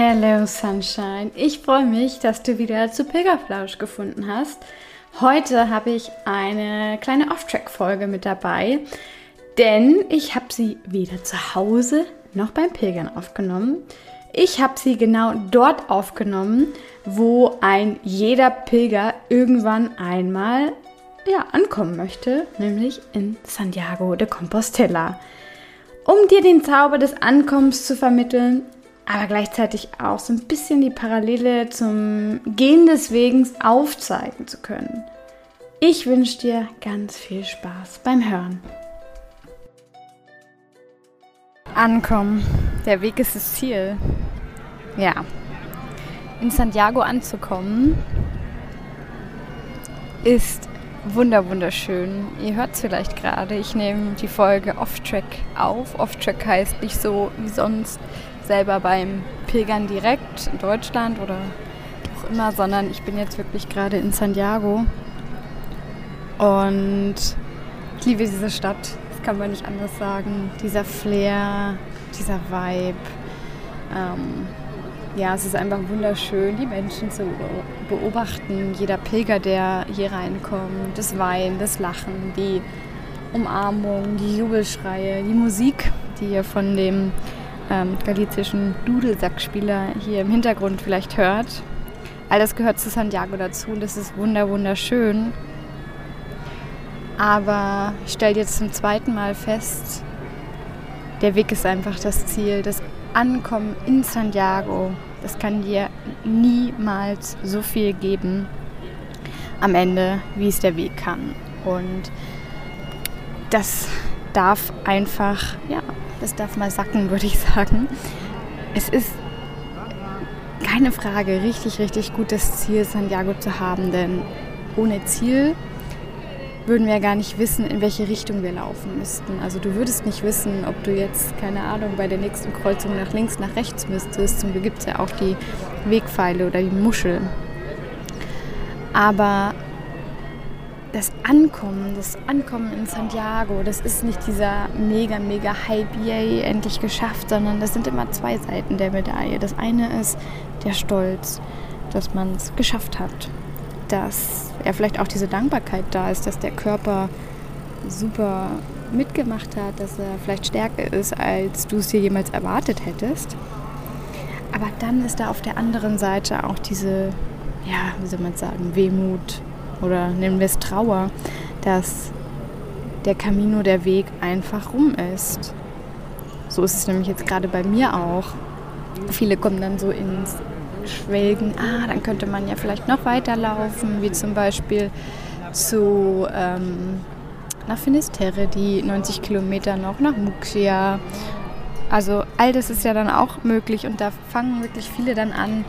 Hello Sunshine, ich freue mich, dass du wieder zu Pilgerflausch gefunden hast. Heute habe ich eine kleine Off-Track-Folge mit dabei, denn ich habe sie weder zu Hause noch beim Pilgern aufgenommen. Ich habe sie genau dort aufgenommen, wo ein jeder Pilger irgendwann einmal ja, ankommen möchte, nämlich in Santiago de Compostela. Um dir den Zauber des Ankommens zu vermitteln, aber gleichzeitig auch so ein bisschen die Parallele zum Gehen des Wegens aufzeigen zu können. Ich wünsche dir ganz viel Spaß beim Hören. Ankommen. Der Weg ist das Ziel. Ja. In Santiago anzukommen ist wunder wunderschön. Ihr hört es vielleicht gerade. Ich nehme die Folge Off-Track auf. Off-Track heißt nicht so wie sonst selber beim Pilgern direkt in Deutschland oder auch immer, sondern ich bin jetzt wirklich gerade in Santiago und ich liebe diese Stadt. Das kann man nicht anders sagen. Dieser Flair, dieser Vibe. Ähm, ja, es ist einfach wunderschön, die Menschen zu beobachten. Jeder Pilger, der hier reinkommt, das Weinen, das Lachen, die Umarmung, die Jubelschreie, die Musik, die hier von dem ähm, galizischen Dudelsackspieler hier im Hintergrund vielleicht hört. All das gehört zu Santiago dazu und das ist wunder wunderschön. Aber ich stelle jetzt zum zweiten Mal fest, der Weg ist einfach das Ziel. Das Ankommen in Santiago, das kann dir niemals so viel geben am Ende, wie es der Weg kann. Und das darf einfach, ja, das darf mal sacken, würde ich sagen. Es ist keine Frage richtig, richtig gut, das Ziel Santiago zu haben, denn ohne Ziel würden wir gar nicht wissen, in welche Richtung wir laufen müssten. Also du würdest nicht wissen, ob du jetzt, keine Ahnung, bei der nächsten Kreuzung nach links, nach rechts müsstest. Zum Glück gibt es ja auch die Wegpfeile oder die Muschel. Aber das Ankommen, das Ankommen in Santiago, das ist nicht dieser mega, mega Hype, yay, endlich geschafft, sondern das sind immer zwei Seiten der Medaille. Das eine ist der Stolz, dass man es geschafft hat, dass ja vielleicht auch diese Dankbarkeit da ist, dass der Körper super mitgemacht hat, dass er vielleicht stärker ist, als du es dir jemals erwartet hättest. Aber dann ist da auf der anderen Seite auch diese, ja, wie soll man sagen, Wehmut, oder nennen wir es Trauer, dass der Camino, der Weg einfach rum ist. So ist es nämlich jetzt gerade bei mir auch. Viele kommen dann so ins Schwelgen, ah, dann könnte man ja vielleicht noch weiterlaufen, wie zum Beispiel zu ähm, nach Finisterre, die 90 Kilometer noch, nach Muxia. Also all das ist ja dann auch möglich und da fangen wirklich viele dann an,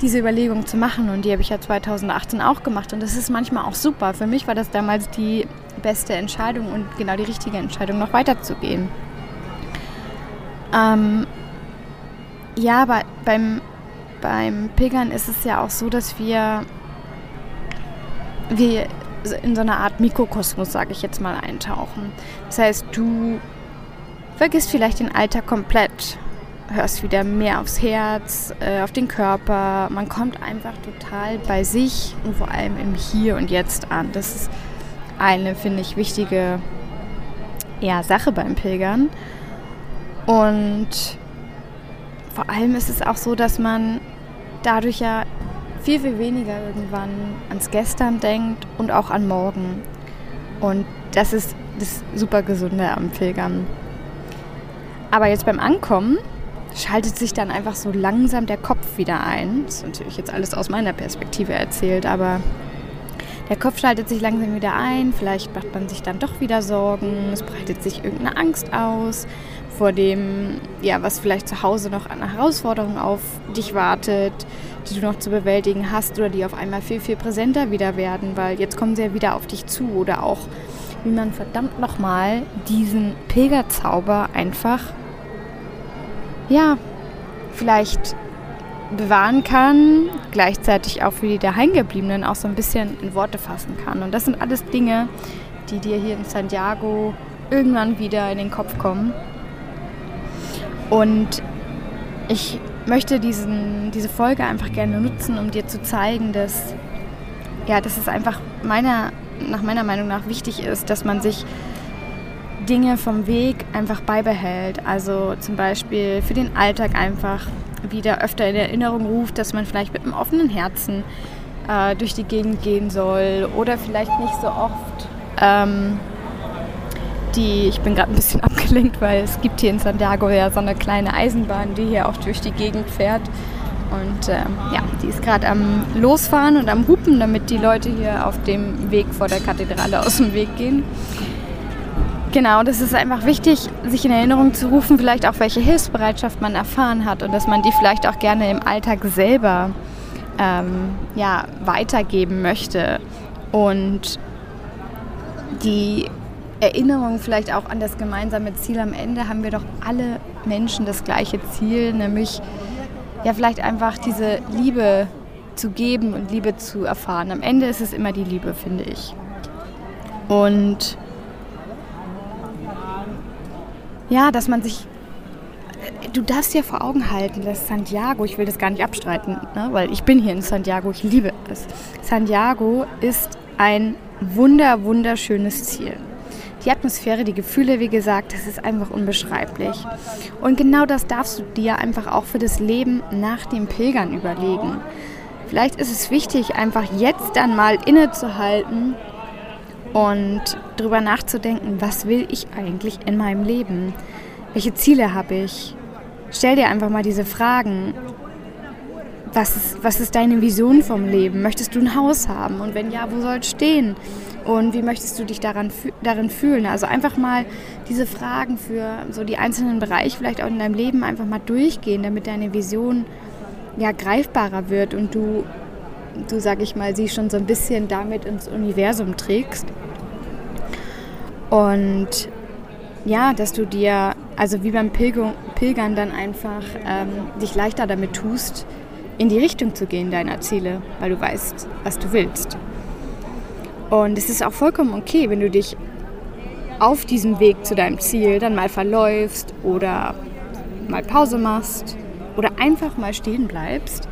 diese Überlegung zu machen. Und die habe ich ja 2018 auch gemacht. Und das ist manchmal auch super. Für mich war das damals die beste Entscheidung und genau die richtige Entscheidung, noch weiterzugehen. Ähm, ja, aber beim, beim Pilgern ist es ja auch so, dass wir, wir in so eine Art Mikrokosmos, sage ich jetzt mal, eintauchen. Das heißt, du vergisst vielleicht den Alltag komplett hörst wieder mehr aufs Herz, äh, auf den Körper. Man kommt einfach total bei sich und vor allem im Hier und Jetzt an. Das ist eine, finde ich, wichtige ja, Sache beim Pilgern. Und vor allem ist es auch so, dass man dadurch ja viel, viel weniger irgendwann ans Gestern denkt und auch an morgen. Und das ist das super Gesunde am Pilgern. Aber jetzt beim Ankommen schaltet sich dann einfach so langsam der Kopf wieder ein. Das ist natürlich jetzt alles aus meiner Perspektive erzählt, aber Der Kopf schaltet sich langsam wieder ein, vielleicht macht man sich dann doch wieder Sorgen, es breitet sich irgendeine Angst aus vor dem, ja, was vielleicht zu Hause noch an Herausforderungen auf dich wartet, die du noch zu bewältigen hast oder die auf einmal viel, viel präsenter wieder werden, weil jetzt kommen sie ja wieder auf dich zu. Oder auch, wie man verdammt nochmal diesen Pilgerzauber einfach, ja, vielleicht bewahren kann, gleichzeitig auch für die Daheimgebliebenen auch so ein bisschen in Worte fassen kann. Und das sind alles Dinge, die dir hier in Santiago irgendwann wieder in den Kopf kommen. Und ich möchte diesen, diese Folge einfach gerne nutzen, um dir zu zeigen, dass, ja, dass es einfach meiner, nach meiner Meinung nach wichtig ist, dass man sich Dinge vom Weg einfach beibehält. Also zum Beispiel für den Alltag einfach wieder öfter in Erinnerung ruft, dass man vielleicht mit einem offenen Herzen äh, durch die Gegend gehen soll oder vielleicht nicht so oft ähm, die, ich bin gerade ein bisschen abgelenkt, weil es gibt hier in Santiago ja so eine kleine Eisenbahn, die hier auch durch die Gegend fährt. Und ähm, ja, die ist gerade am Losfahren und am Hupen, damit die Leute hier auf dem Weg vor der Kathedrale aus dem Weg gehen. Genau, das ist einfach wichtig, sich in Erinnerung zu rufen, vielleicht auch welche Hilfsbereitschaft man erfahren hat und dass man die vielleicht auch gerne im Alltag selber ähm, ja, weitergeben möchte. Und die Erinnerung vielleicht auch an das gemeinsame Ziel am Ende haben wir doch alle Menschen das gleiche Ziel, nämlich ja vielleicht einfach diese Liebe zu geben und Liebe zu erfahren. Am Ende ist es immer die Liebe, finde ich. Und ja, dass man sich du darfst dir vor Augen halten, dass Santiago, ich will das gar nicht abstreiten, ne, weil ich bin hier in Santiago, ich liebe es. Santiago ist ein wunder, wunderschönes Ziel. Die Atmosphäre, die Gefühle, wie gesagt, das ist einfach unbeschreiblich. Und genau das darfst du dir einfach auch für das Leben nach dem Pilgern überlegen. Vielleicht ist es wichtig, einfach jetzt dann mal innezuhalten und darüber nachzudenken, was will ich eigentlich in meinem Leben? Welche Ziele habe ich? Stell dir einfach mal diese Fragen. Was ist, was ist deine Vision vom Leben? Möchtest du ein Haus haben? Und wenn ja, wo soll es stehen? Und wie möchtest du dich daran, darin fühlen? Also einfach mal diese Fragen für so die einzelnen Bereiche vielleicht auch in deinem Leben einfach mal durchgehen, damit deine Vision ja greifbarer wird und du, du sag ich mal, sie schon so ein bisschen damit ins Universum trägst. Und ja, dass du dir, also wie beim Pilger, Pilgern dann einfach ähm, dich leichter damit tust, in die Richtung zu gehen deiner Ziele, weil du weißt, was du willst. Und es ist auch vollkommen okay, wenn du dich auf diesem Weg zu deinem Ziel dann mal verläufst oder mal Pause machst oder einfach mal stehen bleibst,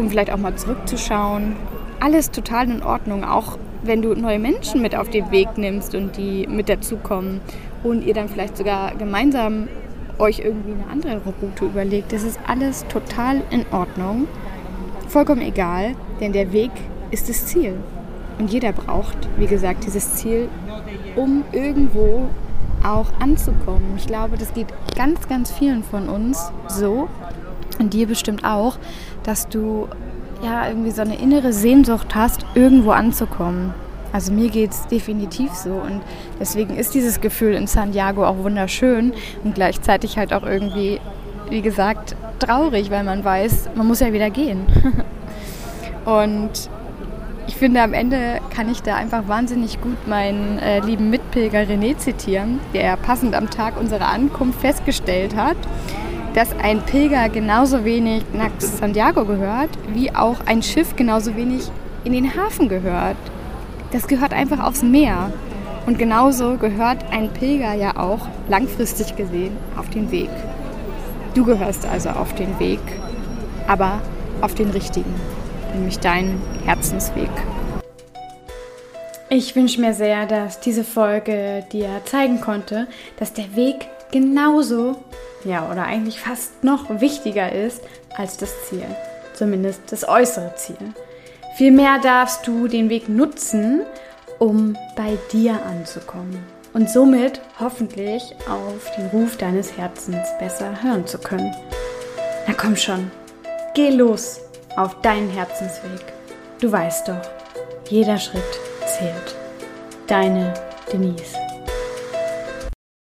um vielleicht auch mal zurückzuschauen. Alles total in Ordnung, auch wenn du neue Menschen mit auf den Weg nimmst und die mit dazukommen und ihr dann vielleicht sogar gemeinsam euch irgendwie eine andere Route überlegt. Das ist alles total in Ordnung. Vollkommen egal, denn der Weg ist das Ziel. Und jeder braucht, wie gesagt, dieses Ziel, um irgendwo auch anzukommen. Ich glaube, das geht ganz, ganz vielen von uns so und dir bestimmt auch, dass du ja irgendwie so eine innere Sehnsucht hast, irgendwo anzukommen. Also mir geht es definitiv so und deswegen ist dieses Gefühl in Santiago auch wunderschön und gleichzeitig halt auch irgendwie, wie gesagt, traurig, weil man weiß, man muss ja wieder gehen. und ich finde, am Ende kann ich da einfach wahnsinnig gut meinen äh, lieben Mitpilger René zitieren, der passend am Tag unserer Ankunft festgestellt hat, dass ein Pilger genauso wenig nach Santiago gehört, wie auch ein Schiff genauso wenig in den Hafen gehört. Das gehört einfach aufs Meer. Und genauso gehört ein Pilger ja auch langfristig gesehen auf den Weg. Du gehörst also auf den Weg, aber auf den richtigen nämlich deinen Herzensweg. Ich wünsche mir sehr, dass diese Folge dir zeigen konnte, dass der Weg genauso, ja, oder eigentlich fast noch wichtiger ist als das Ziel. Zumindest das äußere Ziel. Vielmehr darfst du den Weg nutzen, um bei dir anzukommen und somit hoffentlich auf den Ruf deines Herzens besser hören zu können. Na komm schon, geh los auf deinen Herzensweg. Du weißt doch, jeder Schritt erzählt. Deine Denise.